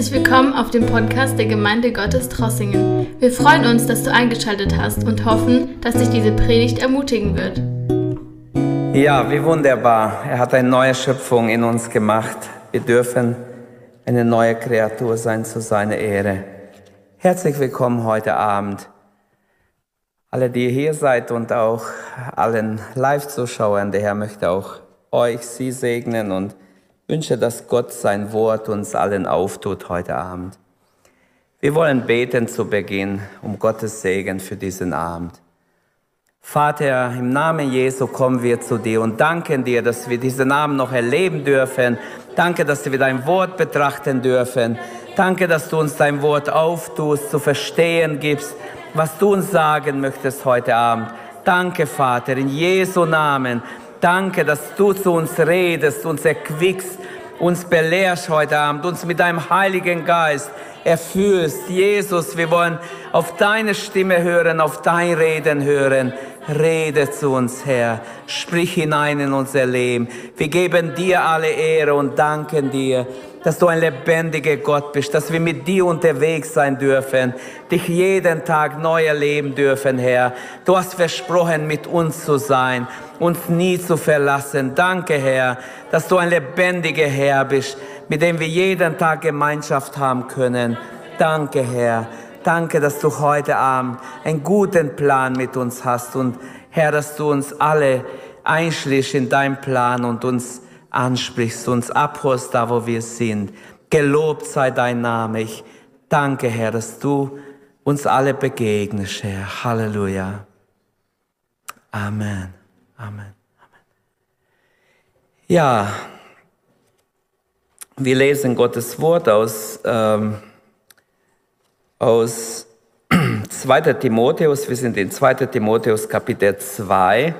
Herzlich willkommen auf dem Podcast der Gemeinde Gottes Trossingen. Wir freuen uns, dass du eingeschaltet hast und hoffen, dass dich diese Predigt ermutigen wird. Ja, wie wunderbar. Er hat eine neue Schöpfung in uns gemacht. Wir dürfen eine neue Kreatur sein zu seiner Ehre. Herzlich willkommen heute Abend. Alle, die hier seid und auch allen Live-Zuschauern, der Herr möchte auch euch, sie segnen und wünsche, dass Gott sein Wort uns allen auftut heute Abend. Wir wollen beten zu Beginn um Gottes Segen für diesen Abend. Vater, im Namen Jesu kommen wir zu dir und danken dir, dass wir diesen Abend noch erleben dürfen. Danke, dass wir dein Wort betrachten dürfen. Danke, dass du uns dein Wort auftust, zu verstehen gibst, was du uns sagen möchtest heute Abend. Danke, Vater, in Jesu Namen. Danke, dass du zu uns redest, uns erquickst, uns belehrst heute Abend, uns mit deinem Heiligen Geist erfüllst. Jesus, wir wollen auf deine Stimme hören, auf dein Reden hören. Rede zu uns, Herr. Sprich hinein in unser Leben. Wir geben dir alle Ehre und danken dir dass du ein lebendiger Gott bist, dass wir mit dir unterwegs sein dürfen, dich jeden Tag neu erleben dürfen, Herr. Du hast versprochen, mit uns zu sein, uns nie zu verlassen. Danke, Herr, dass du ein lebendiger Herr bist, mit dem wir jeden Tag Gemeinschaft haben können. Danke, Herr. Danke, dass du heute Abend einen guten Plan mit uns hast und Herr, dass du uns alle einschließt in deinen Plan und uns ansprichst, uns abholst da, wo wir sind. Gelobt sei dein Name. Ich danke, Herr, dass du uns alle begegnest, Herr. Halleluja. Amen. Amen. Amen. Ja, wir lesen Gottes Wort aus, ähm, aus 2. Timotheus. Wir sind in 2. Timotheus Kapitel 2.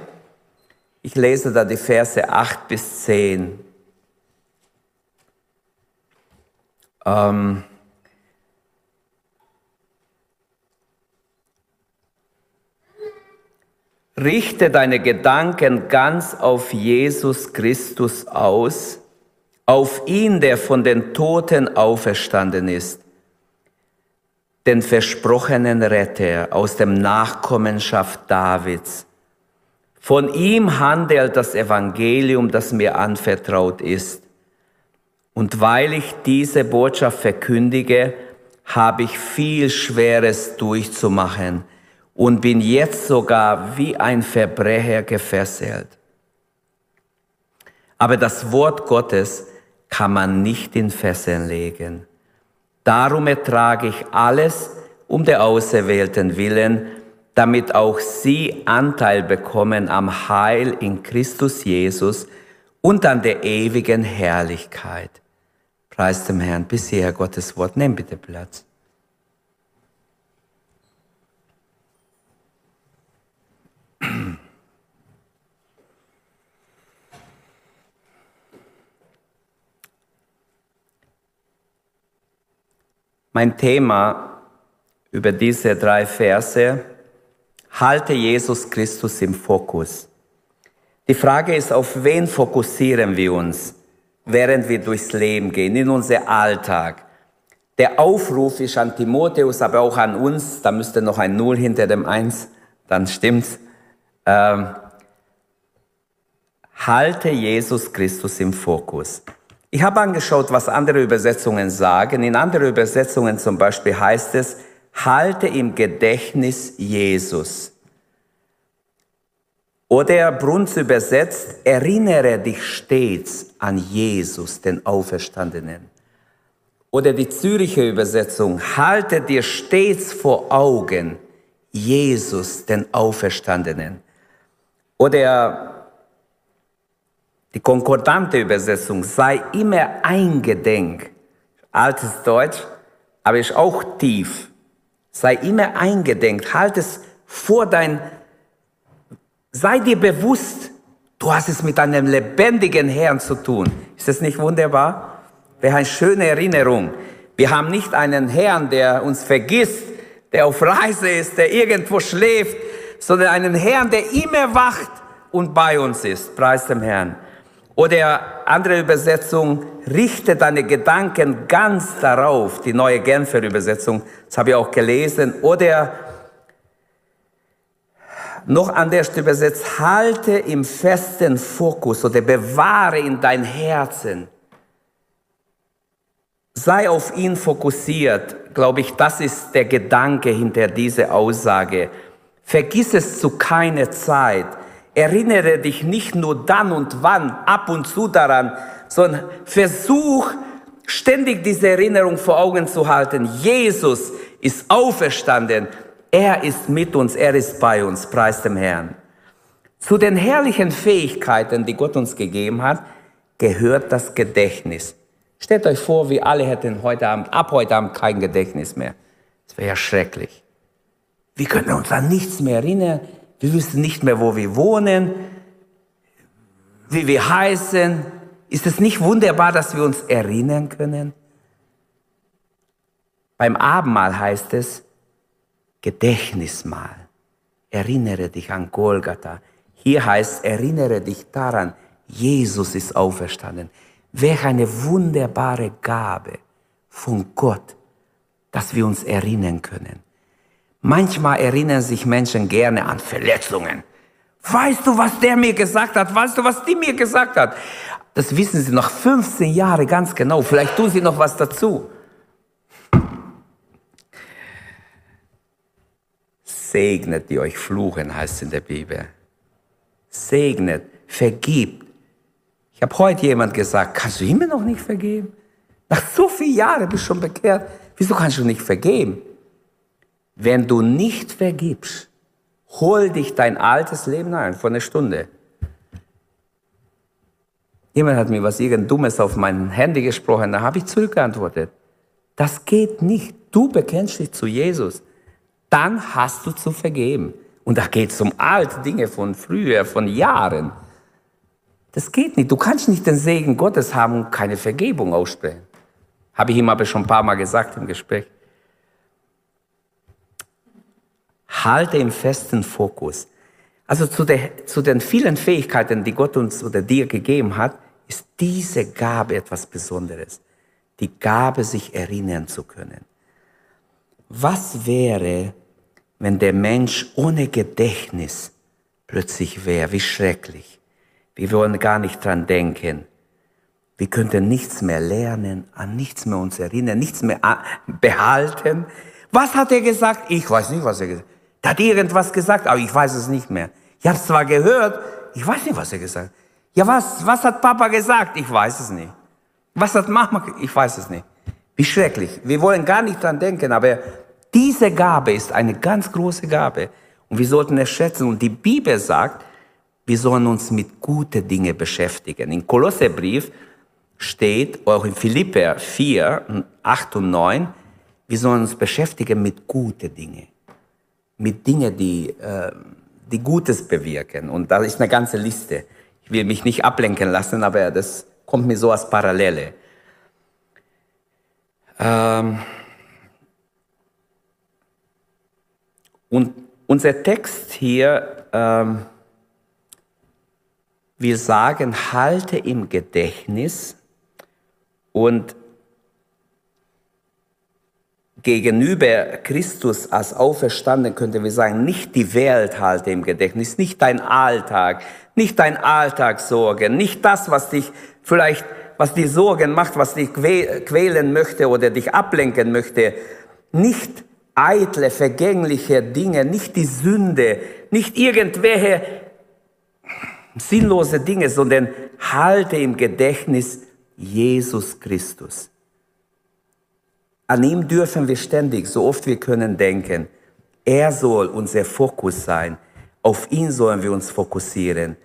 Ich lese da die Verse 8 bis 10. Ähm, Richte deine Gedanken ganz auf Jesus Christus aus, auf ihn, der von den Toten auferstanden ist, den versprochenen Retter aus dem Nachkommenschaft Davids von ihm handelt das Evangelium, das mir anvertraut ist. Und weil ich diese Botschaft verkündige, habe ich viel Schweres durchzumachen und bin jetzt sogar wie ein Verbrecher gefesselt. Aber das Wort Gottes kann man nicht in Fesseln legen. Darum ertrage ich alles um der Auserwählten willen, damit auch sie Anteil bekommen am Heil in Christus Jesus und an der ewigen Herrlichkeit. Preis dem Herrn. Bisher Gottes Wort. Nimm bitte Platz. Mein Thema über diese drei Verse halte Jesus Christus im Fokus. Die Frage ist, auf wen fokussieren wir uns, während wir durchs Leben gehen, in unser Alltag. Der Aufruf ist an Timotheus, aber auch an uns, da müsste noch ein Null hinter dem Eins, dann stimmt's. Ähm, halte Jesus Christus im Fokus. Ich habe angeschaut, was andere Übersetzungen sagen. In anderen Übersetzungen zum Beispiel heißt es, halte im Gedächtnis Jesus. Oder Bruns übersetzt, erinnere dich stets an Jesus, den Auferstandenen. Oder die Züricher Übersetzung, halte dir stets vor Augen Jesus, den Auferstandenen. Oder die konkordante Übersetzung, sei immer eingedenk. Altes Deutsch, aber ist auch tief. Sei immer eingedenk, halt es vor dein, sei dir bewusst, du hast es mit einem lebendigen Herrn zu tun. Ist das nicht wunderbar? Wäre eine schöne Erinnerung. Wir haben nicht einen Herrn, der uns vergisst, der auf Reise ist, der irgendwo schläft, sondern einen Herrn, der immer wacht und bei uns ist. Preis dem Herrn. Oder andere Übersetzung, richte deine Gedanken ganz darauf, die neue Genfer Übersetzung, das habe ich auch gelesen. Oder noch anders übersetzt, halte im festen Fokus oder bewahre in dein Herzen. Sei auf ihn fokussiert, glaube ich, das ist der Gedanke hinter dieser Aussage. Vergiss es zu keiner Zeit. Erinnere dich nicht nur dann und wann, ab und zu daran, sondern versuch ständig diese Erinnerung vor Augen zu halten. Jesus ist auferstanden er ist mit uns, er ist bei uns, preis dem Herrn. Zu den herrlichen Fähigkeiten, die Gott uns gegeben hat, gehört das Gedächtnis. Stellt euch vor, wir alle hätten heute Abend, ab heute Abend kein Gedächtnis mehr. Das wäre ja schrecklich. Wir könnten uns an nichts mehr erinnern. Wir wüssten nicht mehr, wo wir wohnen, wie wir heißen. Ist es nicht wunderbar, dass wir uns erinnern können? Beim Abendmahl heißt es, Gedächtnismal. Erinnere dich an Golgatha. Hier heißt, erinnere dich daran, Jesus ist auferstanden. Welch eine wunderbare Gabe von Gott, dass wir uns erinnern können. Manchmal erinnern sich Menschen gerne an Verletzungen. Weißt du, was der mir gesagt hat? Weißt du, was die mir gesagt hat? Das wissen sie noch 15 Jahre ganz genau. Vielleicht tun sie noch was dazu. segnet, die euch fluchen, heißt es in der Bibel. Segnet, vergibt. Ich habe heute jemand gesagt, kannst du ihm noch nicht vergeben? Nach so vielen Jahren bist du schon bekehrt. Wieso kannst du nicht vergeben? Wenn du nicht vergibst, hol dich dein altes Leben ein, vor einer Stunde. Jemand hat mir was irgend Dummes auf mein Handy gesprochen, da habe ich zurückgeantwortet. Das geht nicht. Du bekennst dich zu Jesus dann hast du zu vergeben. Und da geht es um alte Dinge von früher, von Jahren. Das geht nicht. Du kannst nicht den Segen Gottes haben und keine Vergebung aussprechen. Habe ich ihm aber schon ein paar Mal gesagt im Gespräch. Halte im festen Fokus. Also zu, der, zu den vielen Fähigkeiten, die Gott uns oder dir gegeben hat, ist diese Gabe etwas Besonderes. Die Gabe, sich erinnern zu können. Was wäre, wenn der Mensch ohne Gedächtnis plötzlich wäre, wie schrecklich. Wir wollen gar nicht dran denken. Wir könnten nichts mehr lernen, an nichts mehr uns erinnern, nichts mehr behalten. Was hat er gesagt? Ich weiß nicht, was er gesagt hat. Er hat irgendwas gesagt, aber ich weiß es nicht mehr. Ich habe es zwar gehört, ich weiß nicht, was er gesagt hat. Ja, was, was hat Papa gesagt? Ich weiß es nicht. Was hat Mama gesagt? Ich weiß es nicht. Wie schrecklich. Wir wollen gar nicht dran denken, aber diese Gabe ist eine ganz große Gabe und wir sollten es schätzen. Und die Bibel sagt, wir sollen uns mit guten Dingen beschäftigen. Im Kolosserbrief steht, auch in Philipper 4, 8 und 9, wir sollen uns beschäftigen mit guten Dingen. Mit Dingen, die, äh, die Gutes bewirken. Und da ist eine ganze Liste. Ich will mich nicht ablenken lassen, aber das kommt mir so als Parallele. Ähm, Und unser Text hier, ähm, wir sagen, halte im Gedächtnis und gegenüber Christus als Auferstanden könnte wir sagen, nicht die Welt halte im Gedächtnis, nicht dein Alltag, nicht dein Alltagssorgen, nicht das, was dich vielleicht, was die Sorgen macht, was dich quälen möchte oder dich ablenken möchte, nicht eitle, vergängliche Dinge, nicht die Sünde, nicht irgendwelche sinnlose Dinge, sondern halte im Gedächtnis Jesus Christus. An ihm dürfen wir ständig, so oft wir können, denken. Er soll unser Fokus sein. Auf ihn sollen wir uns fokussieren.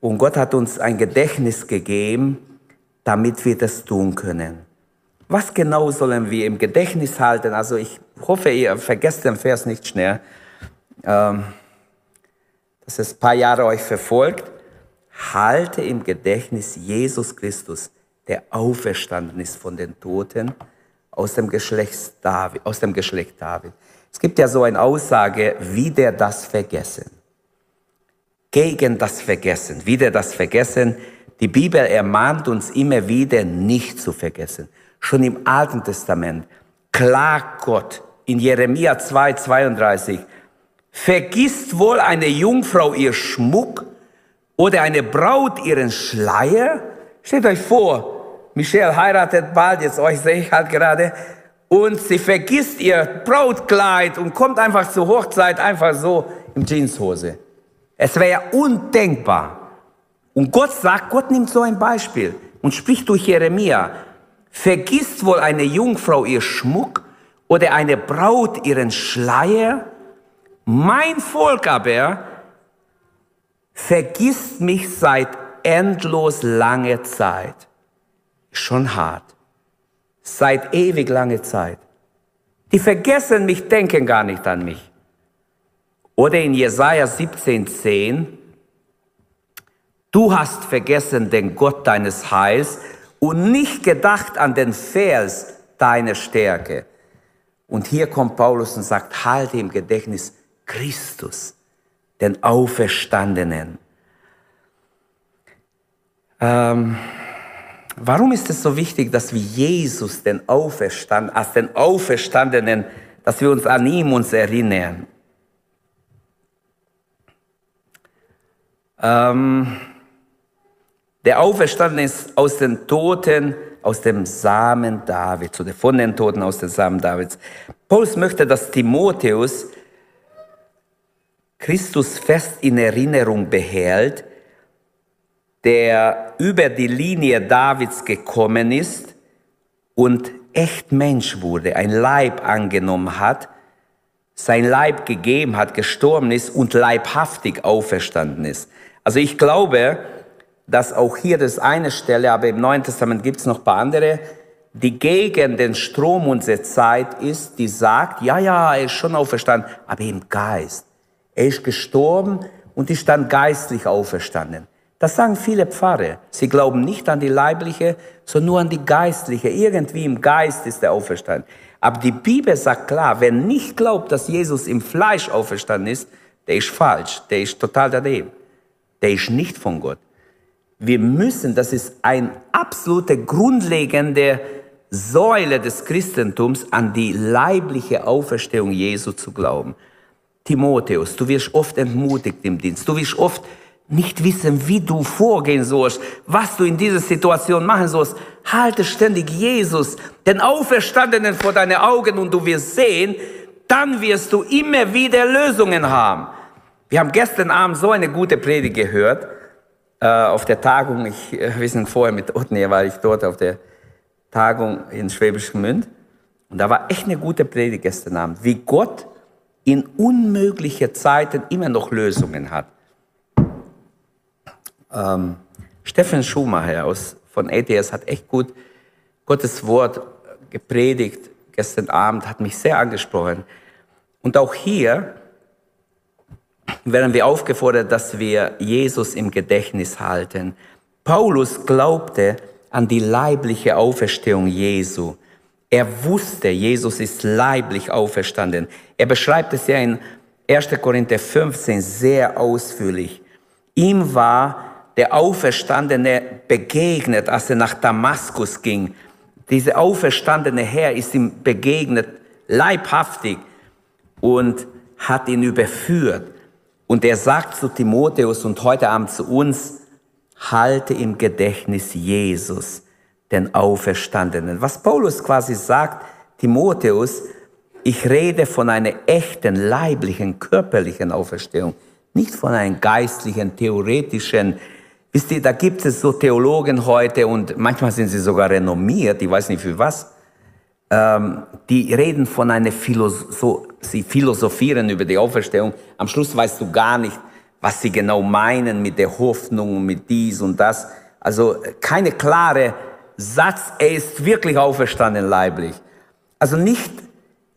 Und Gott hat uns ein Gedächtnis gegeben, damit wir das tun können. Was genau sollen wir im Gedächtnis halten? Also ich hoffe, ihr vergesst den Vers nicht schnell, ähm, dass es ein paar Jahre euch verfolgt. Halte im Gedächtnis Jesus Christus, der auferstanden ist von den Toten aus dem Geschlecht David. Aus dem Geschlecht David. Es gibt ja so eine Aussage, wieder das Vergessen. Gegen das Vergessen, wieder das Vergessen. Die Bibel ermahnt uns immer wieder, nicht zu vergessen. Schon im Alten Testament klagt Gott in Jeremia 2, 32, vergisst wohl eine Jungfrau ihr Schmuck oder eine Braut ihren Schleier? Stellt euch vor, Michelle heiratet bald, jetzt euch sehe ich halt gerade, und sie vergisst ihr Brautkleid und kommt einfach zur Hochzeit einfach so im Jeanshose. Es wäre undenkbar. Und Gott sagt, Gott nimmt so ein Beispiel und spricht durch Jeremia. Vergisst wohl eine Jungfrau ihr Schmuck oder eine Braut ihren Schleier? Mein Volk aber vergisst mich seit endlos langer Zeit. Schon hart. Seit ewig langer Zeit. Die vergessen mich, denken gar nicht an mich. Oder in Jesaja 17,10, Du hast vergessen den Gott deines Heils und nicht gedacht an den Vers deiner Stärke. Und hier kommt Paulus und sagt, halte im Gedächtnis Christus, den Auferstandenen. Ähm, warum ist es so wichtig, dass wir Jesus, den Auferstand, als den Auferstandenen, dass wir uns an ihm uns erinnern? Ähm, der Auferstandene ist aus den Toten, aus dem Samen Davids oder von den Toten aus dem Samen Davids. Paulus möchte, dass Timotheus Christus fest in Erinnerung behält, der über die Linie Davids gekommen ist und echt Mensch wurde, ein Leib angenommen hat, sein Leib gegeben hat, gestorben ist und leibhaftig auferstanden ist. Also ich glaube, dass auch hier das eine Stelle, aber im Neuen Testament gibt es noch ein paar andere, die gegen den Strom unserer Zeit ist, die sagt, ja, ja, er ist schon auferstanden, aber im Geist. Er ist gestorben und ist dann geistlich auferstanden. Das sagen viele Pfarrer. Sie glauben nicht an die leibliche, sondern nur an die geistliche. Irgendwie im Geist ist er auferstanden. Aber die Bibel sagt klar, wer nicht glaubt, dass Jesus im Fleisch auferstanden ist, der ist falsch, der ist total daneben. Der ist nicht von Gott. Wir müssen, das ist ein absolute grundlegende Säule des Christentums, an die leibliche Auferstehung Jesu zu glauben. Timotheus, du wirst oft entmutigt im Dienst. Du wirst oft nicht wissen, wie du vorgehen sollst, was du in dieser Situation machen sollst. Halte ständig Jesus, den Auferstandenen vor deine Augen und du wirst sehen, dann wirst du immer wieder Lösungen haben. Wir haben gestern Abend so eine gute Predigt gehört äh, auf der Tagung, ich, äh, wir sind vorher mit Otne, war ich dort auf der Tagung in Schwäbisch Gmünd. Und da war echt eine gute Predigt gestern Abend, wie Gott in unmögliche Zeiten immer noch Lösungen hat. Ähm, Steffen Schumacher aus, von ATS hat echt gut Gottes Wort gepredigt gestern Abend, hat mich sehr angesprochen. Und auch hier werden wir aufgefordert, dass wir Jesus im Gedächtnis halten. Paulus glaubte an die leibliche Auferstehung Jesu. Er wusste, Jesus ist leiblich auferstanden. Er beschreibt es ja in 1. Korinther 15 sehr ausführlich. Ihm war der Auferstandene begegnet, als er nach Damaskus ging. Dieser auferstandene Herr ist ihm begegnet, leibhaftig, und hat ihn überführt. Und er sagt zu Timotheus und heute Abend zu uns, halte im Gedächtnis Jesus, den Auferstandenen. Was Paulus quasi sagt, Timotheus, ich rede von einer echten, leiblichen, körperlichen Auferstehung, nicht von einem geistlichen, theoretischen. Wisst ihr, da gibt es so Theologen heute und manchmal sind sie sogar renommiert, ich weiß nicht für was, ähm, die reden von einer Philosophie, so, sie philosophieren über die Auferstehung. Am Schluss weißt du gar nicht, was sie genau meinen mit der Hoffnung, mit dies und das. Also keine klare Satz, er ist wirklich auferstanden leiblich. Also nicht,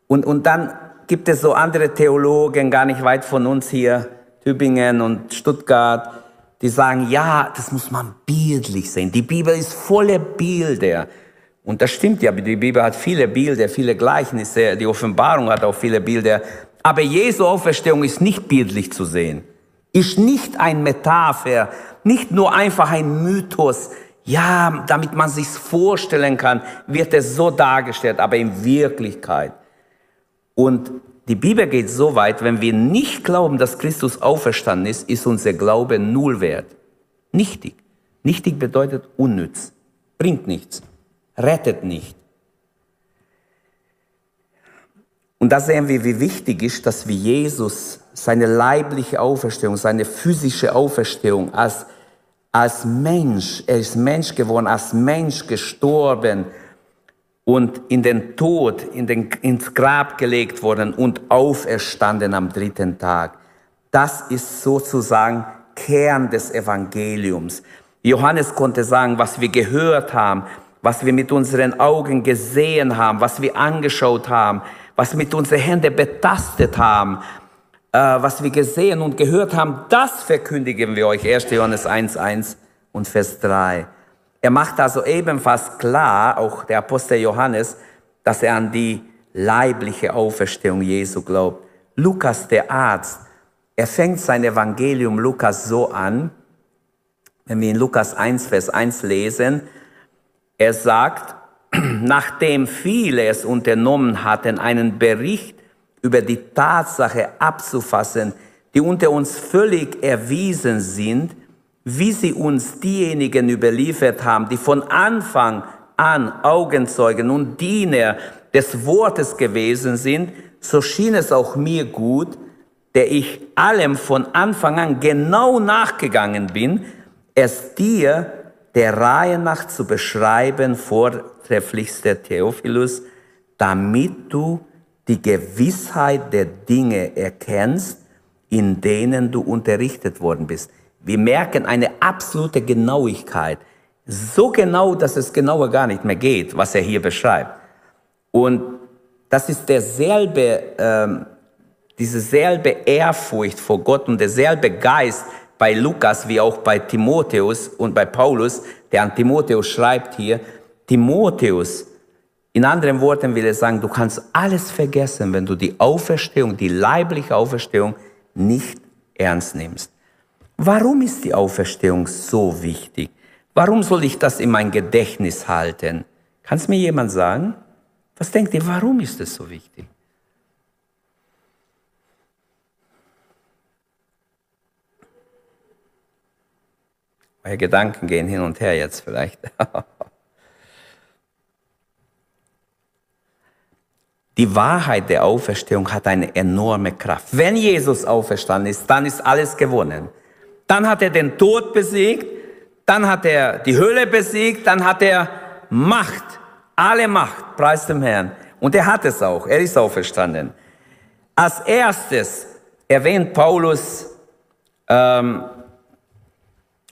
und, und dann gibt es so andere Theologen, gar nicht weit von uns hier, Tübingen und Stuttgart, die sagen, ja, das muss man bildlich sehen. Die Bibel ist voller Bilder. Und das stimmt ja, die Bibel hat viele Bilder, viele Gleichnisse, die Offenbarung hat auch viele Bilder. Aber Jesu Auferstehung ist nicht bildlich zu sehen. Ist nicht ein Metapher, nicht nur einfach ein Mythos. Ja, damit man sich's vorstellen kann, wird es so dargestellt, aber in Wirklichkeit. Und die Bibel geht so weit, wenn wir nicht glauben, dass Christus auferstanden ist, ist unser Glaube null wert. Nichtig. Nichtig bedeutet unnütz. Bringt nichts. Rettet nicht. Und da sehen wir, wie wichtig ist, dass wir Jesus, seine leibliche Auferstehung, seine physische Auferstehung als, als Mensch, er ist Mensch geworden, als Mensch gestorben und in den Tod, in den, ins Grab gelegt worden und auferstanden am dritten Tag. Das ist sozusagen Kern des Evangeliums. Johannes konnte sagen, was wir gehört haben, was wir mit unseren Augen gesehen haben, was wir angeschaut haben, was mit unseren Händen betastet haben, äh, was wir gesehen und gehört haben, das verkündigen wir euch. 1. Johannes 1, 1 und Vers 3. Er macht also ebenfalls klar, auch der Apostel Johannes, dass er an die leibliche Auferstehung Jesu glaubt. Lukas, der Arzt, er fängt sein Evangelium Lukas so an, wenn wir in Lukas 1, Vers 1 lesen, er sagt, nachdem viele es unternommen hatten, einen Bericht über die Tatsache abzufassen, die unter uns völlig erwiesen sind, wie sie uns diejenigen überliefert haben, die von Anfang an Augenzeugen und Diener des Wortes gewesen sind, so schien es auch mir gut, der ich allem von Anfang an genau nachgegangen bin, es dir der Reihe nach zu beschreiben, vortrefflichster Theophilus, damit du die Gewissheit der Dinge erkennst, in denen du unterrichtet worden bist. Wir merken eine absolute Genauigkeit. So genau, dass es genauer gar nicht mehr geht, was er hier beschreibt. Und das ist derselbe, ähm, diese selbe Ehrfurcht vor Gott und derselbe Geist, bei Lukas wie auch bei Timotheus und bei Paulus, der an Timotheus schreibt hier, Timotheus, in anderen Worten will er sagen, du kannst alles vergessen, wenn du die Auferstehung, die leibliche Auferstehung nicht ernst nimmst. Warum ist die Auferstehung so wichtig? Warum soll ich das in mein Gedächtnis halten? Kann es mir jemand sagen? Was denkt ihr, warum ist es so wichtig? Eure Gedanken gehen hin und her jetzt vielleicht. Die Wahrheit der Auferstehung hat eine enorme Kraft. Wenn Jesus auferstanden ist, dann ist alles gewonnen. Dann hat er den Tod besiegt, dann hat er die Hölle besiegt, dann hat er Macht, alle Macht, preis dem Herrn. Und er hat es auch, er ist auferstanden. Als erstes erwähnt Paulus ähm,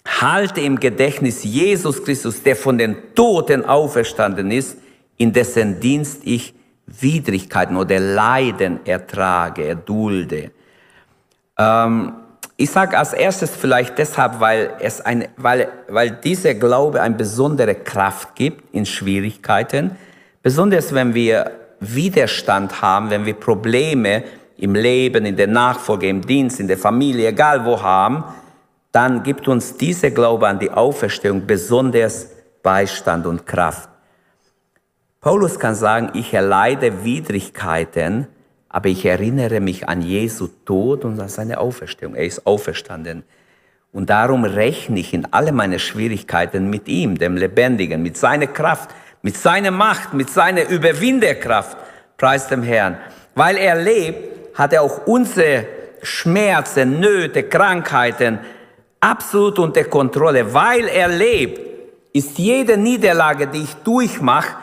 halte im Gedächtnis Jesus Christus, der von den Toten auferstanden ist, in dessen Dienst ich Widrigkeiten oder Leiden ertrage, erdulde. Ähm, ich sage als erstes vielleicht deshalb, weil, es ein, weil, weil dieser Glaube eine besondere Kraft gibt in Schwierigkeiten, besonders wenn wir Widerstand haben, wenn wir Probleme im Leben, in der Nachfolge, im Dienst, in der Familie, egal wo haben, dann gibt uns dieser Glaube an die Auferstehung besonders Beistand und Kraft. Paulus kann sagen, ich erleide Widrigkeiten, aber ich erinnere mich an Jesu Tod und an seine Auferstehung. Er ist auferstanden. Und darum rechne ich in alle meine Schwierigkeiten mit ihm, dem Lebendigen, mit seiner Kraft, mit seiner Macht, mit seiner Überwinderkraft. Preis dem Herrn. Weil er lebt, hat er auch unsere Schmerzen, Nöte, Krankheiten, absolut unter Kontrolle. Weil er lebt, ist jede Niederlage, die ich durchmache,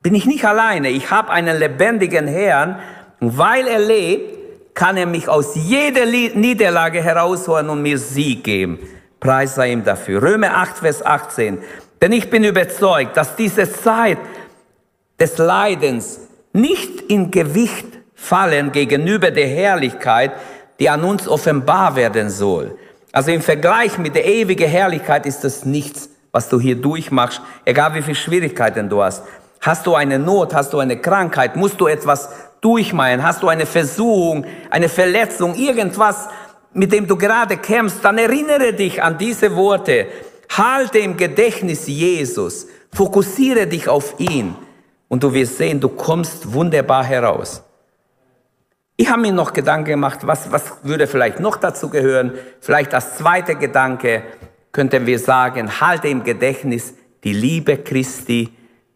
bin ich nicht alleine. Ich habe einen lebendigen Herrn. Und weil er lebt, kann er mich aus jeder Niederlage herausholen und mir Sieg geben. Preis sei ihm dafür. Römer 8, Vers 18. Denn ich bin überzeugt, dass diese Zeit des Leidens nicht in Gewicht fallen gegenüber der Herrlichkeit, die an uns offenbar werden soll. Also im Vergleich mit der ewigen Herrlichkeit ist das nichts, was du hier durchmachst, egal wie viele Schwierigkeiten du hast. Hast du eine Not, hast du eine Krankheit, musst du etwas durchmachen, hast du eine Versuchung, eine Verletzung, irgendwas, mit dem du gerade kämpfst, dann erinnere dich an diese Worte. Halte im Gedächtnis Jesus. Fokussiere dich auf ihn. Und du wirst sehen, du kommst wunderbar heraus. Ich habe mir noch Gedanken gemacht, was, was würde vielleicht noch dazu gehören. Vielleicht als zweiter Gedanke könnten wir sagen, halte im Gedächtnis die Liebe Christi,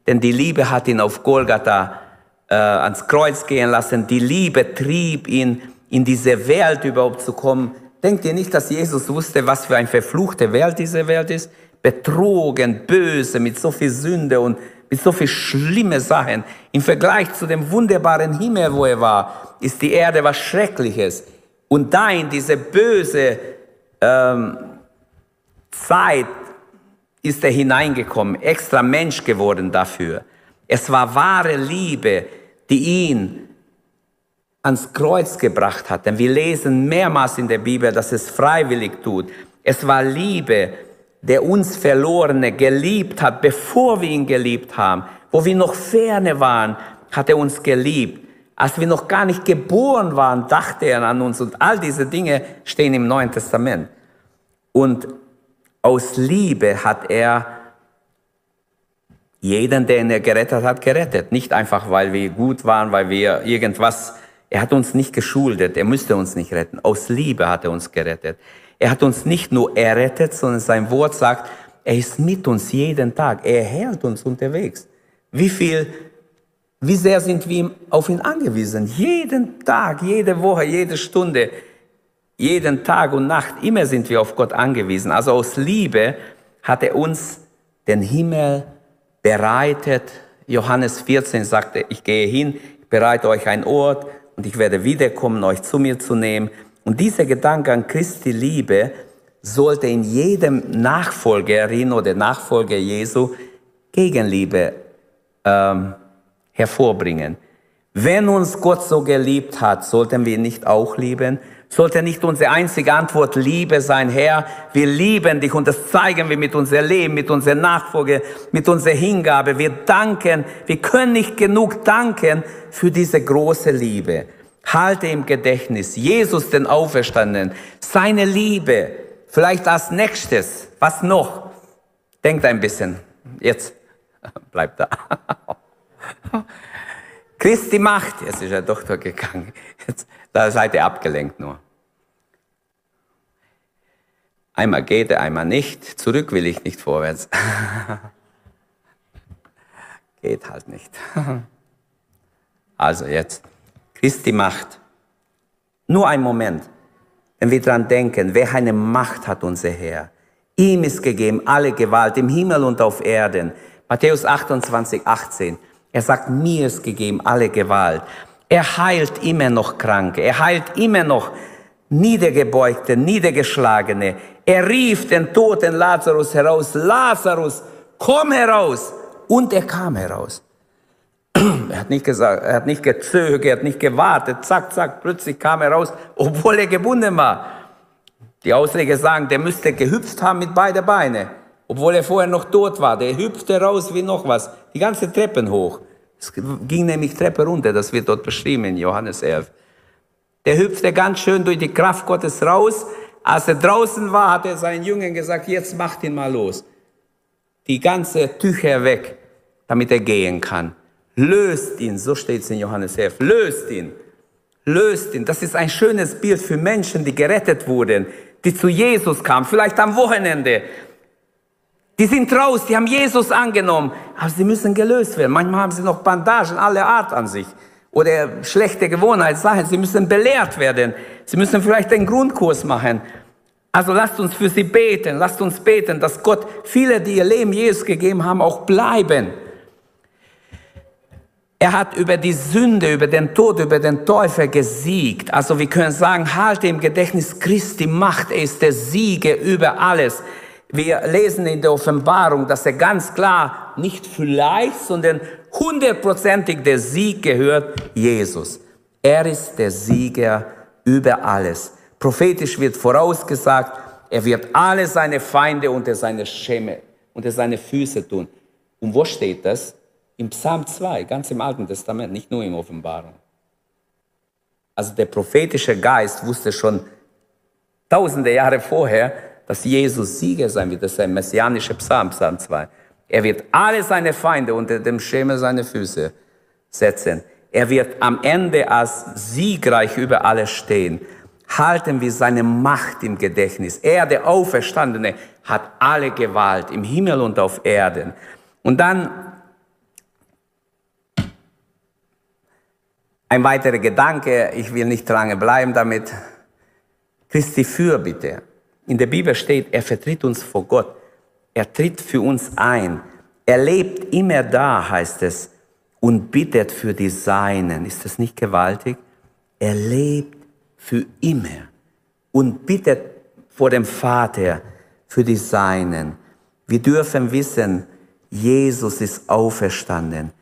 denn die Liebe hat ihn auf Golgatha äh, ans Kreuz gehen lassen. Die Liebe trieb ihn, in diese Welt überhaupt zu kommen. Denkt ihr nicht, dass Jesus wusste, was für eine verfluchte Welt diese Welt ist? Betrogen, böse, mit so viel Sünde und mit so viel schlimme Sachen. Im Vergleich zu dem wunderbaren Himmel, wo er war, ist die Erde was Schreckliches. Und da in diese böse ähm, Zeit ist er hineingekommen, extra Mensch geworden dafür. Es war wahre Liebe, die ihn ans Kreuz gebracht hat. Denn wir lesen mehrmals in der Bibel, dass es freiwillig tut. Es war Liebe, der uns Verlorene geliebt hat, bevor wir ihn geliebt haben. Wo wir noch ferne waren, hat er uns geliebt. Als wir noch gar nicht geboren waren, dachte er an uns. Und all diese Dinge stehen im Neuen Testament. Und aus Liebe hat er jeden, den er gerettet hat, gerettet. Nicht einfach, weil wir gut waren, weil wir irgendwas, er hat uns nicht geschuldet, er müsste uns nicht retten. Aus Liebe hat er uns gerettet. Er hat uns nicht nur errettet, sondern sein Wort sagt, er ist mit uns jeden Tag. Er hält uns unterwegs. Wie viel, wie sehr sind wir auf ihn angewiesen? Jeden Tag, jede Woche, jede Stunde, jeden Tag und Nacht, immer sind wir auf Gott angewiesen. Also aus Liebe hat er uns den Himmel bereitet. Johannes 14 sagte, ich gehe hin, bereite euch einen Ort und ich werde wiederkommen, euch zu mir zu nehmen. Und dieser Gedanke an Christi Liebe sollte in jedem Nachfolgerin oder Nachfolger Jesu Gegenliebe ähm, hervorbringen. Wenn uns Gott so geliebt hat, sollten wir nicht auch lieben? Sollte nicht unsere einzige Antwort Liebe sein, Herr, wir lieben dich und das zeigen wir mit unserem Leben, mit unserer Nachfolge, mit unserer Hingabe. Wir danken, wir können nicht genug danken für diese große Liebe. Halte im Gedächtnis Jesus den Auferstandenen, seine Liebe. Vielleicht als nächstes, was noch? Denkt ein bisschen. Jetzt bleibt da. Christi Macht. Jetzt ist er doch gegangen. Jetzt, da seid ihr abgelenkt nur. Einmal geht er, einmal nicht. Zurück will ich nicht vorwärts. geht halt nicht. also jetzt. Christi Macht. Nur ein Moment, wenn wir dran denken, wer eine Macht hat unser Herr. Ihm ist gegeben alle Gewalt im Himmel und auf Erden. Matthäus 28, 18. Er sagt, mir ist gegeben alle Gewalt. Er heilt immer noch Kranke. Er heilt immer noch Niedergebeugte, Niedergeschlagene. Er rief den toten Lazarus heraus. Lazarus, komm heraus. Und er kam heraus. Er hat nicht gesagt, er hat nicht gezögert, er hat nicht gewartet. Zack, zack, plötzlich kam er raus, obwohl er gebunden war. Die Ausleger sagen, der müsste gehüpft haben mit beiden Beinen, obwohl er vorher noch tot war. Der hüpfte raus wie noch was, die ganze Treppen hoch. Es ging nämlich Treppe runter, das wird dort beschrieben in Johannes 11. Der hüpfte ganz schön durch die Kraft Gottes raus. Als er draußen war, hat er seinen Jüngern gesagt, jetzt macht ihn mal los. Die ganze Tücher weg, damit er gehen kann. Löst ihn, so steht es in Johannes 11. Löst ihn. Löst ihn. Das ist ein schönes Bild für Menschen, die gerettet wurden, die zu Jesus kamen, vielleicht am Wochenende. Die sind raus, die haben Jesus angenommen, aber sie müssen gelöst werden. Manchmal haben sie noch Bandagen aller Art an sich oder schlechte Gewohnheitssachen. Sie müssen belehrt werden. Sie müssen vielleicht einen Grundkurs machen. Also lasst uns für sie beten. Lasst uns beten, dass Gott viele, die ihr Leben Jesus gegeben haben, auch bleiben. Er hat über die Sünde, über den Tod, über den Teufel gesiegt. Also wir können sagen, halte im Gedächtnis Christi Macht, er ist der Sieger über alles. Wir lesen in der Offenbarung, dass er ganz klar nicht vielleicht, sondern hundertprozentig der Sieg gehört Jesus. Er ist der Sieger über alles. Prophetisch wird vorausgesagt, er wird alle seine Feinde unter seine Schäme, unter seine Füße tun. Und wo steht das? Im Psalm 2, ganz im Alten Testament, nicht nur in Offenbarung. Also der prophetische Geist wusste schon tausende Jahre vorher, dass Jesus Sieger sein wird. Das ist ein messianischer Psalm, Psalm 2. Er wird alle seine Feinde unter dem Schemel seiner Füße setzen. Er wird am Ende als siegreich über alles stehen. Halten wir seine Macht im Gedächtnis. Er, der Auferstandene, hat alle Gewalt im Himmel und auf Erden. Und dann ein weiterer Gedanke, ich will nicht lange bleiben damit. Christi Fürbitte. In der Bibel steht, er vertritt uns vor Gott. Er tritt für uns ein. Er lebt immer da, heißt es, und bittet für die Seinen. Ist das nicht gewaltig? Er lebt für immer und bittet vor dem Vater für die Seinen. Wir dürfen wissen, Jesus ist auferstanden.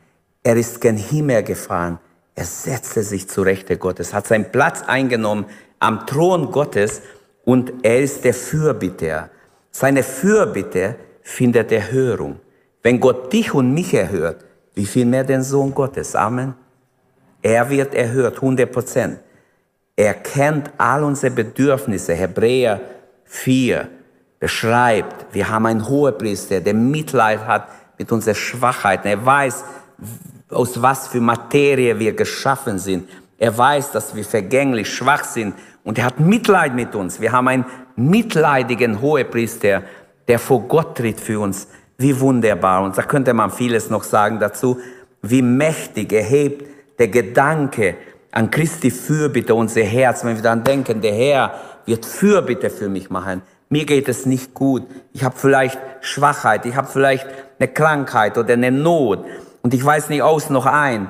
Er ist gen Himmel gefahren. Er setzte sich zu Rechte Gottes, hat seinen Platz eingenommen am Thron Gottes und er ist der Fürbitter. Seine Fürbitte findet Erhörung. Wenn Gott dich und mich erhört, wie viel mehr den Sohn Gottes? Amen. Er wird erhört, 100 Prozent. Er kennt all unsere Bedürfnisse. Hebräer 4 beschreibt, wir haben einen Hohepriester, der Mitleid hat mit unseren Schwachheiten. Er weiß, aus was für Materie wir geschaffen sind. Er weiß, dass wir vergänglich, schwach sind und er hat Mitleid mit uns. Wir haben einen mitleidigen Hohepriester, der vor Gott tritt für uns. Wie wunderbar. Und da könnte man vieles noch sagen dazu. Wie mächtig erhebt der Gedanke an Christi Fürbitte unser Herz, wenn wir dann denken, der Herr wird Fürbitte für mich machen. Mir geht es nicht gut. Ich habe vielleicht Schwachheit, ich habe vielleicht eine Krankheit oder eine Not und ich weiß nicht aus noch ein.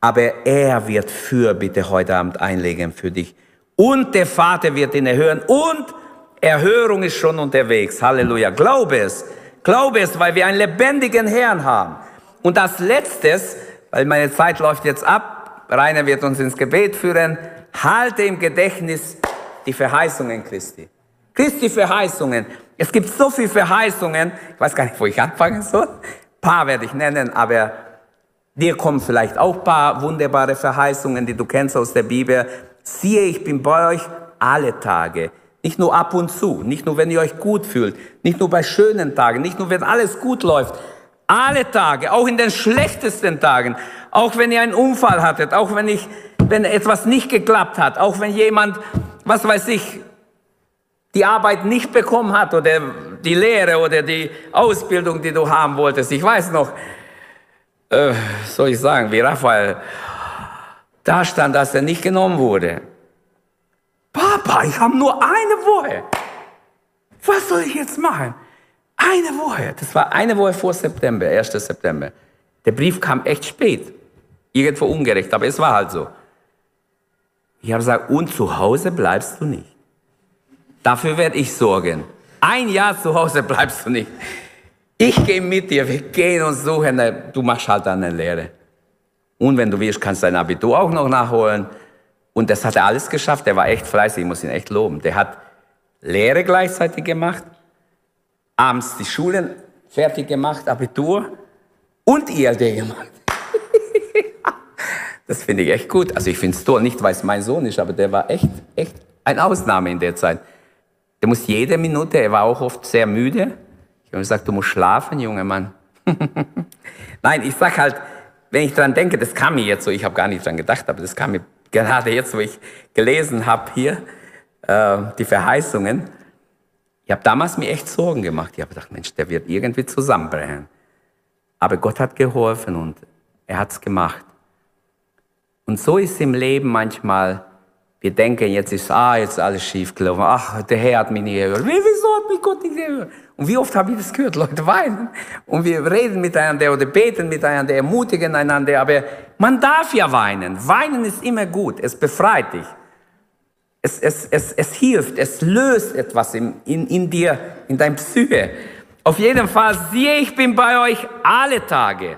Aber er wird Fürbitte heute Abend einlegen für dich. Und der Vater wird ihn erhören und Erhörung ist schon unterwegs. Halleluja. Glaube es. Glaube es, weil wir einen lebendigen Herrn haben. Und als letztes, weil meine Zeit läuft jetzt ab, Rainer wird uns ins Gebet führen, halte im Gedächtnis die Verheißungen Christi. Christi Verheißungen. Es gibt so viele Verheißungen. Ich weiß gar nicht, wo ich anfangen soll. Paar werde ich nennen, aber dir kommen vielleicht auch paar wunderbare Verheißungen, die du kennst aus der Bibel. Siehe, ich bin bei euch alle Tage. Nicht nur ab und zu, nicht nur wenn ihr euch gut fühlt, nicht nur bei schönen Tagen, nicht nur wenn alles gut läuft. Alle Tage, auch in den schlechtesten Tagen, auch wenn ihr einen Unfall hattet, auch wenn ich, wenn etwas nicht geklappt hat, auch wenn jemand, was weiß ich, die Arbeit nicht bekommen hat oder die Lehre oder die Ausbildung, die du haben wolltest. Ich weiß noch, äh, soll ich sagen, wie Raphael da stand, dass er nicht genommen wurde. Papa, ich habe nur eine Woche. Was soll ich jetzt machen? Eine Woche. Das war eine Woche vor September, 1. September. Der Brief kam echt spät. Irgendwo ungerecht, aber es war halt so. Ich habe gesagt, und zu Hause bleibst du nicht. Dafür werde ich sorgen. Ein Jahr zu Hause bleibst du nicht. Ich gehe mit dir, wir gehen und suchen. Du machst halt eine Lehre. Und wenn du willst, kannst du dein Abitur auch noch nachholen. Und das hat er alles geschafft. Der war echt fleißig, ich muss ihn echt loben. Der hat Lehre gleichzeitig gemacht, abends die Schulen fertig gemacht, Abitur und ILD gemacht. das finde ich echt gut. Also ich finde es toll, nicht weil es mein Sohn ist, aber der war echt, echt eine Ausnahme in der Zeit. Der muss jede Minute, er war auch oft sehr müde. Ich habe gesagt, du musst schlafen, junger Mann. Nein, ich sag halt, wenn ich dran denke, das kam mir jetzt so, ich habe gar nicht dran gedacht, aber das kam mir gerade jetzt, wo ich gelesen habe hier, äh, die Verheißungen. Ich habe damals mir echt Sorgen gemacht. Ich habe gedacht, Mensch, der wird irgendwie zusammenbrechen. Aber Gott hat geholfen und er hat es gemacht. Und so ist im Leben manchmal, wir denken, jetzt ist, ah, jetzt alles schief gelaufen. Ach, der Herr hat mich nicht gehört. Wieso hat mich Gott nicht gehört? Und wie oft habe ich das gehört? Leute weinen. Und wir reden miteinander oder beten miteinander, ermutigen einander. Aber man darf ja weinen. Weinen ist immer gut. Es befreit dich. Es, es, es, es hilft. Es löst etwas in, in, in dir, in deinem Psyche. Auf jeden Fall, siehe, ich bin bei euch alle Tage.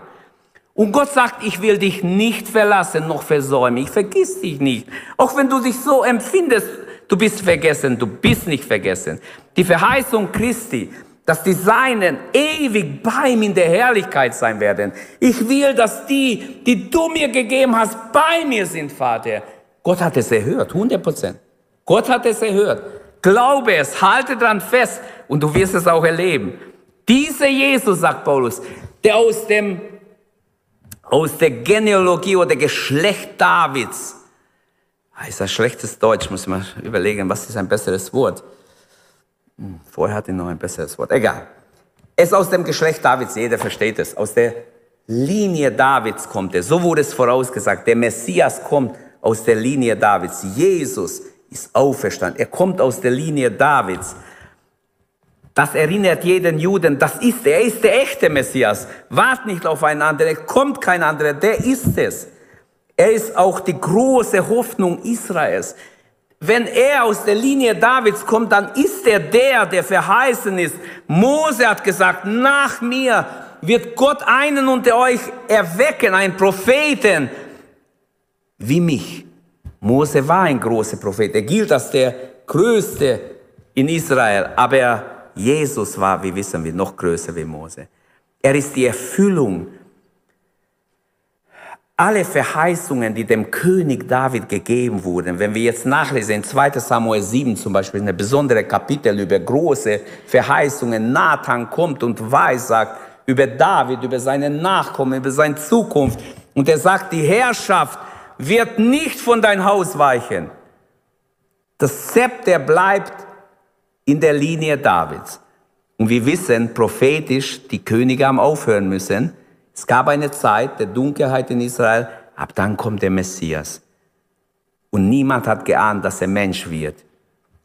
Und Gott sagt, ich will dich nicht verlassen noch versäumen. Ich vergiss dich nicht. Auch wenn du dich so empfindest, du bist vergessen, du bist nicht vergessen. Die Verheißung Christi, dass die Seinen ewig bei ihm in der Herrlichkeit sein werden. Ich will, dass die, die du mir gegeben hast, bei mir sind, Vater. Gott hat es erhört, 100 Prozent. Gott hat es erhört. Glaube es, halte dran fest und du wirst es auch erleben. Dieser Jesus, sagt Paulus, der aus dem, aus der Genealogie oder Geschlecht Davids, ah, ist das schlechtes Deutsch, muss mal überlegen, was ist ein besseres Wort? Hm, vorher hatte ich noch ein besseres Wort, egal. Es aus dem Geschlecht Davids, jeder versteht es, aus der Linie Davids kommt er, so wurde es vorausgesagt, der Messias kommt aus der Linie Davids, Jesus ist auferstanden. Er kommt aus der Linie Davids. Das erinnert jeden Juden, das ist er, er ist der echte Messias. Wart nicht auf einen anderen, er kommt kein anderer, der ist es. Er ist auch die große Hoffnung Israels. Wenn er aus der Linie Davids kommt, dann ist er der, der verheißen ist. Mose hat gesagt, nach mir wird Gott einen unter euch erwecken, einen Propheten wie mich. Mose war ein großer Prophet. Er gilt als der größte in Israel. Aber Jesus war, wie wissen wir, noch größer wie Mose. Er ist die Erfüllung. Alle Verheißungen, die dem König David gegeben wurden, wenn wir jetzt nachlesen, in 2 Samuel 7 zum Beispiel, eine besondere Kapitel über große Verheißungen, Nathan kommt und weiß, sagt über David, über seine Nachkommen, über seine Zukunft. Und er sagt, die Herrschaft wird nicht von dein Haus weichen. Das Zepter bleibt in der Linie Davids. Und wir wissen prophetisch, die Könige haben aufhören müssen. Es gab eine Zeit der Dunkelheit in Israel, ab dann kommt der Messias. Und niemand hat geahnt, dass er Mensch wird.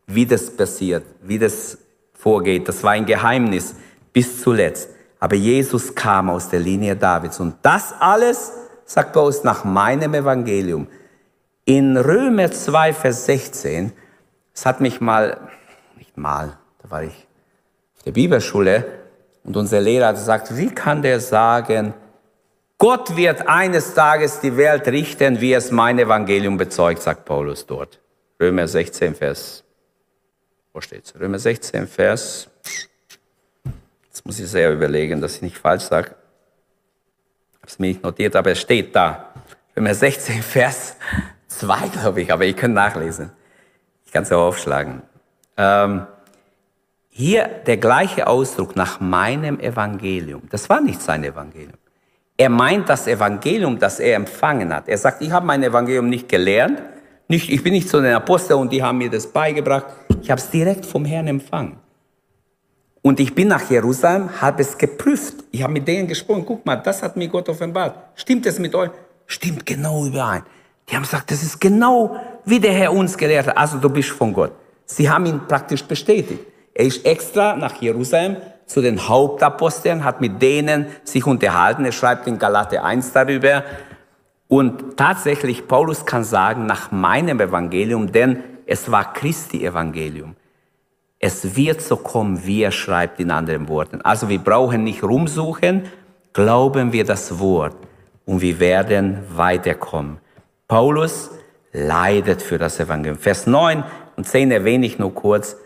Wie das passiert, wie das vorgeht, das war ein Geheimnis bis zuletzt. Aber Jesus kam aus der Linie Davids. Und das alles sagt Paulus, nach meinem Evangelium. In Römer 2, Vers 16, das hat mich mal, mal, da war ich auf der Bibelschule und unser Lehrer hat gesagt, wie kann der sagen, Gott wird eines Tages die Welt richten, wie es mein Evangelium bezeugt, sagt Paulus dort. Römer 16, Vers, wo steht's? Römer 16, Vers, jetzt muss ich sehr überlegen, dass ich nicht falsch sage habe es mir nicht notiert, aber es steht da. Römer 16, Vers 2, glaube ich, aber ihr könnt nachlesen. Ich kann es auch aufschlagen. Ähm, hier der gleiche Ausdruck nach meinem Evangelium. Das war nicht sein Evangelium. Er meint das Evangelium, das er empfangen hat. Er sagt, ich habe mein Evangelium nicht gelernt. Nicht, ich bin nicht zu den Aposteln und die haben mir das beigebracht. Ich habe es direkt vom Herrn empfangen. Und ich bin nach Jerusalem, habe es geprüft. Ich habe mit denen gesprochen. Guck mal, das hat mir Gott offenbart. Stimmt es mit euch? Stimmt genau überein. Die haben gesagt, das ist genau wie der Herr uns gelehrt hat. Also du bist von Gott. Sie haben ihn praktisch bestätigt. Er ist extra nach Jerusalem zu den Hauptaposteln, hat mit denen sich unterhalten. Er schreibt in Galate 1 darüber. Und tatsächlich, Paulus kann sagen, nach meinem Evangelium, denn es war Christi Evangelium. Es wird so kommen, wie er schreibt in anderen Worten. Also wir brauchen nicht rumsuchen, glauben wir das Wort und wir werden weiterkommen. Paulus leidet für das Evangelium. Vers 9 und 10 erwähne ich nur kurz.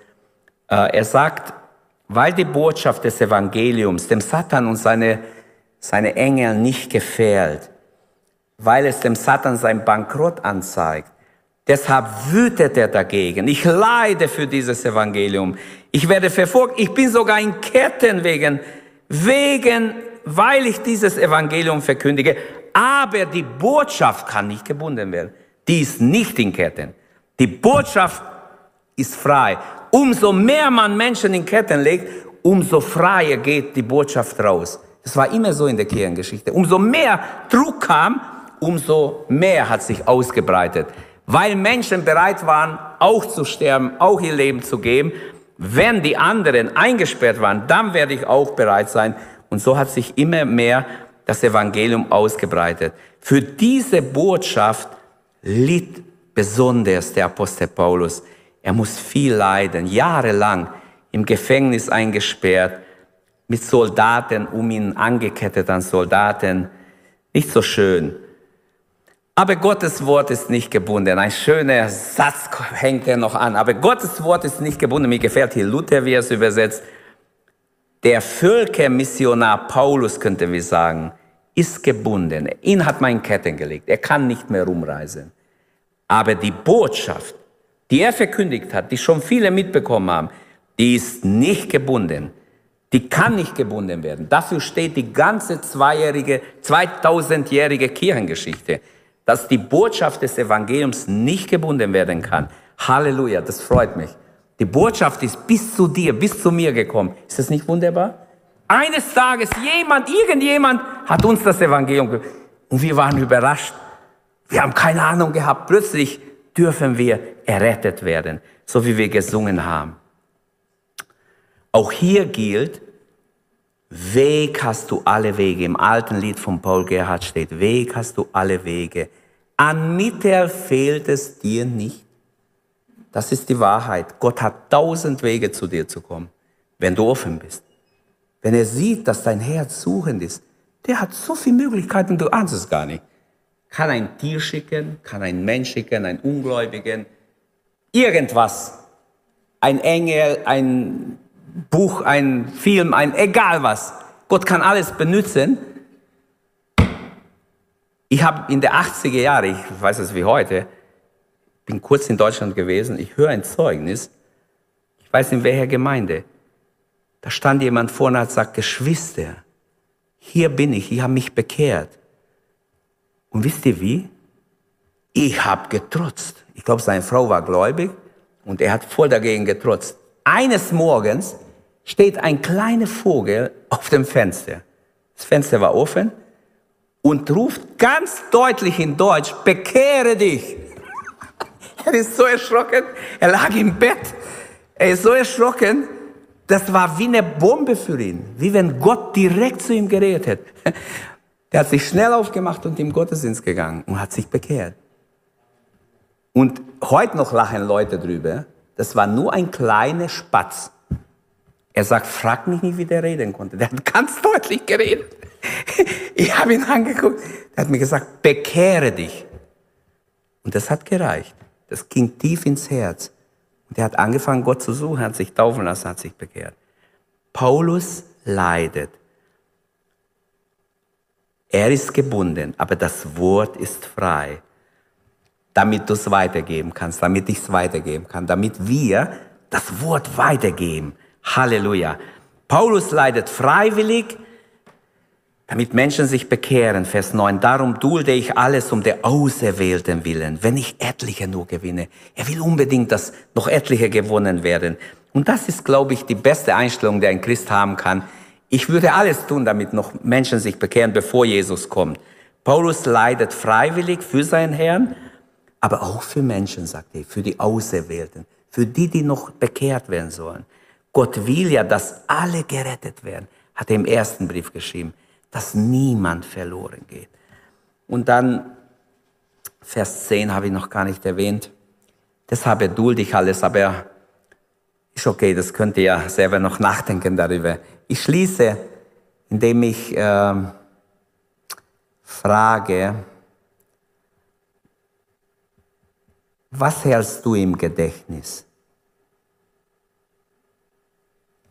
Äh, er sagt, weil die Botschaft des Evangeliums dem Satan und seine, seine Engel nicht gefällt, weil es dem Satan sein Bankrott anzeigt, Deshalb wütet er dagegen. Ich leide für dieses Evangelium. Ich werde verfolgt. Ich bin sogar in Ketten wegen, wegen, weil ich dieses Evangelium verkündige. Aber die Botschaft kann nicht gebunden werden. Die ist nicht in Ketten. Die Botschaft ist frei. Umso mehr man Menschen in Ketten legt, umso freier geht die Botschaft raus. Das war immer so in der Kirchengeschichte. Umso mehr Druck kam, umso mehr hat sich ausgebreitet weil Menschen bereit waren, auch zu sterben, auch ihr Leben zu geben. Wenn die anderen eingesperrt waren, dann werde ich auch bereit sein. Und so hat sich immer mehr das Evangelium ausgebreitet. Für diese Botschaft litt besonders der Apostel Paulus. Er muss viel leiden, jahrelang im Gefängnis eingesperrt, mit Soldaten um ihn angekettet an Soldaten. Nicht so schön. Aber Gottes Wort ist nicht gebunden. Ein schöner Satz hängt er noch an. Aber Gottes Wort ist nicht gebunden. Mir gefällt hier Luther, wie er es übersetzt. Der Völkermissionar Paulus, könnte wir sagen, ist gebunden. Ihn hat man in Ketten gelegt. Er kann nicht mehr rumreisen. Aber die Botschaft die er verkündigt hat, die schon viele mitbekommen haben, die ist nicht gebunden. Die kann nicht gebunden werden. Dafür steht die ganze zweijährige, 2000-jährige Kirchengeschichte, dass die Botschaft des Evangeliums nicht gebunden werden kann. Halleluja, das freut mich. Die Botschaft ist bis zu dir, bis zu mir gekommen. Ist das nicht wunderbar? Eines Tages jemand, irgendjemand hat uns das Evangelium gegeben. Und wir waren überrascht. Wir haben keine Ahnung gehabt. Plötzlich dürfen wir errettet werden, so wie wir gesungen haben. Auch hier gilt, Weg hast du alle Wege. Im alten Lied von Paul Gerhardt steht, Weg hast du alle Wege. An Mittel fehlt es dir nicht. Das ist die Wahrheit. Gott hat tausend Wege zu dir zu kommen, wenn du offen bist. Wenn er sieht, dass dein Herz suchend ist, der hat so viele Möglichkeiten, du ahnst es gar nicht. Kann ein Tier schicken, kann ein Mensch schicken, ein Ungläubigen, irgendwas. Ein Engel, ein Buch, ein Film, ein egal was. Gott kann alles benutzen. Ich habe in der 80er Jahre, ich weiß es wie heute, bin kurz in Deutschland gewesen, ich höre ein Zeugnis, ich weiß in welcher Gemeinde. Da stand jemand vorne und hat gesagt, Geschwister, hier bin ich, ich habe mich bekehrt. Und wisst ihr wie? Ich habe getrotzt. Ich glaube, seine Frau war gläubig und er hat voll dagegen getrotzt. Eines Morgens steht ein kleiner Vogel auf dem Fenster. Das Fenster war offen und ruft ganz deutlich in Deutsch, bekehre dich. Er ist so erschrocken, er lag im Bett. Er ist so erschrocken, das war wie eine Bombe für ihn, wie wenn Gott direkt zu ihm geredet hätte. Der hat sich schnell aufgemacht und im Gottesdienst gegangen und hat sich bekehrt. Und heute noch lachen Leute drüber. Das war nur ein kleiner Spatz. Er sagt, frag mich nicht, wie der reden konnte. Der hat ganz deutlich geredet. Ich habe ihn angeguckt. Er hat mir gesagt, bekehre dich. Und das hat gereicht. Das ging tief ins Herz. Und er hat angefangen, Gott zu suchen, hat sich taufen lassen, hat sich bekehrt. Paulus leidet. Er ist gebunden, aber das Wort ist frei, damit du es weitergeben kannst, damit ich es weitergeben kann, damit wir das Wort weitergeben. Halleluja. Paulus leidet freiwillig, damit Menschen sich bekehren. Vers 9. Darum dulde ich alles um der Auserwählten willen, wenn ich etliche nur gewinne. Er will unbedingt, dass noch etliche gewonnen werden. Und das ist, glaube ich, die beste Einstellung, die ein Christ haben kann. Ich würde alles tun, damit noch Menschen sich bekehren, bevor Jesus kommt. Paulus leidet freiwillig für seinen Herrn, aber auch für Menschen, sagt er, für die Auserwählten, für die, die noch bekehrt werden sollen. Gott will ja, dass alle gerettet werden, hat er im ersten Brief geschrieben dass niemand verloren geht. Und dann Vers 10 habe ich noch gar nicht erwähnt. Deshalb erdulde ich alles, aber ist okay, das könnt ihr ja selber noch nachdenken darüber. Ich schließe, indem ich äh, frage, was hältst du im Gedächtnis?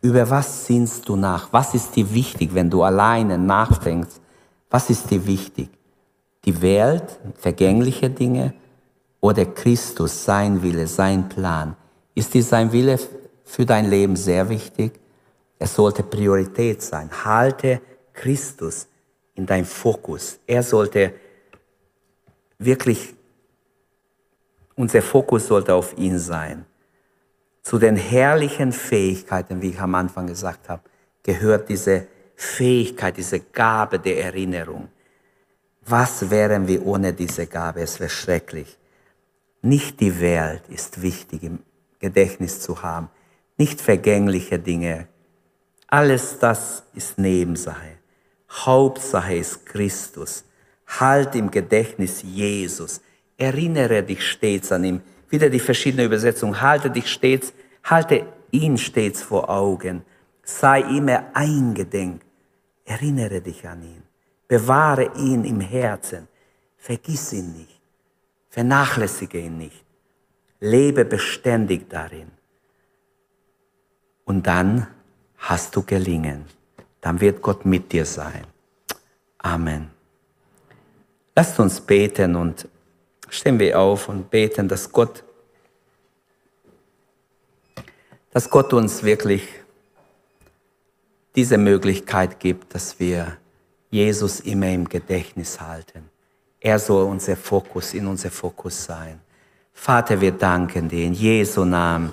Über was sinnst du nach? Was ist dir wichtig, wenn du alleine nachdenkst? Was ist dir wichtig? Die Welt, vergängliche Dinge oder Christus, sein Wille, sein Plan? Ist dir sein Wille für dein Leben sehr wichtig? Es sollte Priorität sein. Halte Christus in dein Fokus. Er sollte wirklich, unser Fokus sollte auf ihn sein. Zu den herrlichen Fähigkeiten, wie ich am Anfang gesagt habe, gehört diese Fähigkeit, diese Gabe der Erinnerung. Was wären wir ohne diese Gabe? Es wäre schrecklich. Nicht die Welt ist wichtig im Gedächtnis zu haben, nicht vergängliche Dinge. Alles das ist Nebensache. Hauptsache ist Christus. Halt im Gedächtnis Jesus. Erinnere dich stets an ihn wieder die verschiedenen Übersetzungen. Halte dich stets, halte ihn stets vor Augen. Sei immer eingedenk. Erinnere dich an ihn. Bewahre ihn im Herzen. Vergiss ihn nicht. Vernachlässige ihn nicht. Lebe beständig darin. Und dann hast du gelingen. Dann wird Gott mit dir sein. Amen. Lasst uns beten und stehen wir auf und beten, dass Gott dass Gott uns wirklich diese Möglichkeit gibt, dass wir Jesus immer im Gedächtnis halten. Er soll unser Fokus, in unser Fokus sein. Vater, wir danken dir in Jesu Namen.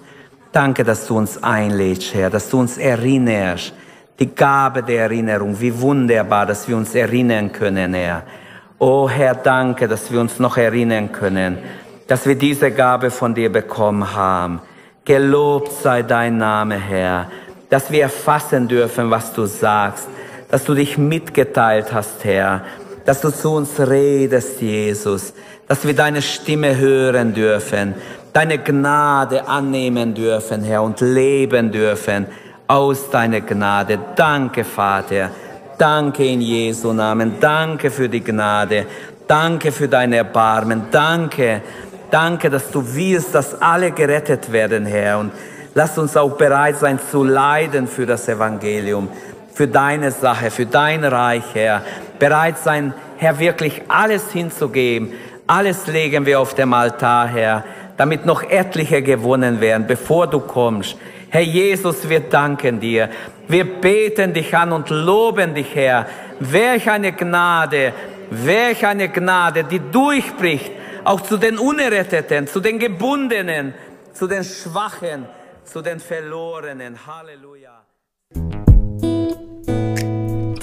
Danke, dass du uns einlädst, Herr, dass du uns erinnerst. Die Gabe der Erinnerung, wie wunderbar, dass wir uns erinnern können, Herr. Oh Herr, danke, dass wir uns noch erinnern können, dass wir diese Gabe von dir bekommen haben. Gelobt sei dein Name, Herr, dass wir erfassen dürfen, was du sagst, dass du dich mitgeteilt hast, Herr, dass du zu uns redest, Jesus, dass wir deine Stimme hören dürfen, deine Gnade annehmen dürfen, Herr, und leben dürfen aus deiner Gnade. Danke, Vater. Danke in Jesu Namen. Danke für die Gnade. Danke für dein Erbarmen. Danke. Danke, dass du willst, dass alle gerettet werden, Herr. Und lass uns auch bereit sein zu leiden für das Evangelium, für deine Sache, für dein Reich, Herr. Bereit sein, Herr, wirklich alles hinzugeben. Alles legen wir auf dem Altar, Herr, damit noch etliche gewonnen werden, bevor du kommst. Herr Jesus, wir danken dir. Wir beten dich an und loben dich, Herr. Welch eine Gnade, welch eine Gnade, die durchbricht, auch zu den Unerretteten, zu den Gebundenen, zu den Schwachen, zu den Verlorenen. Halleluja.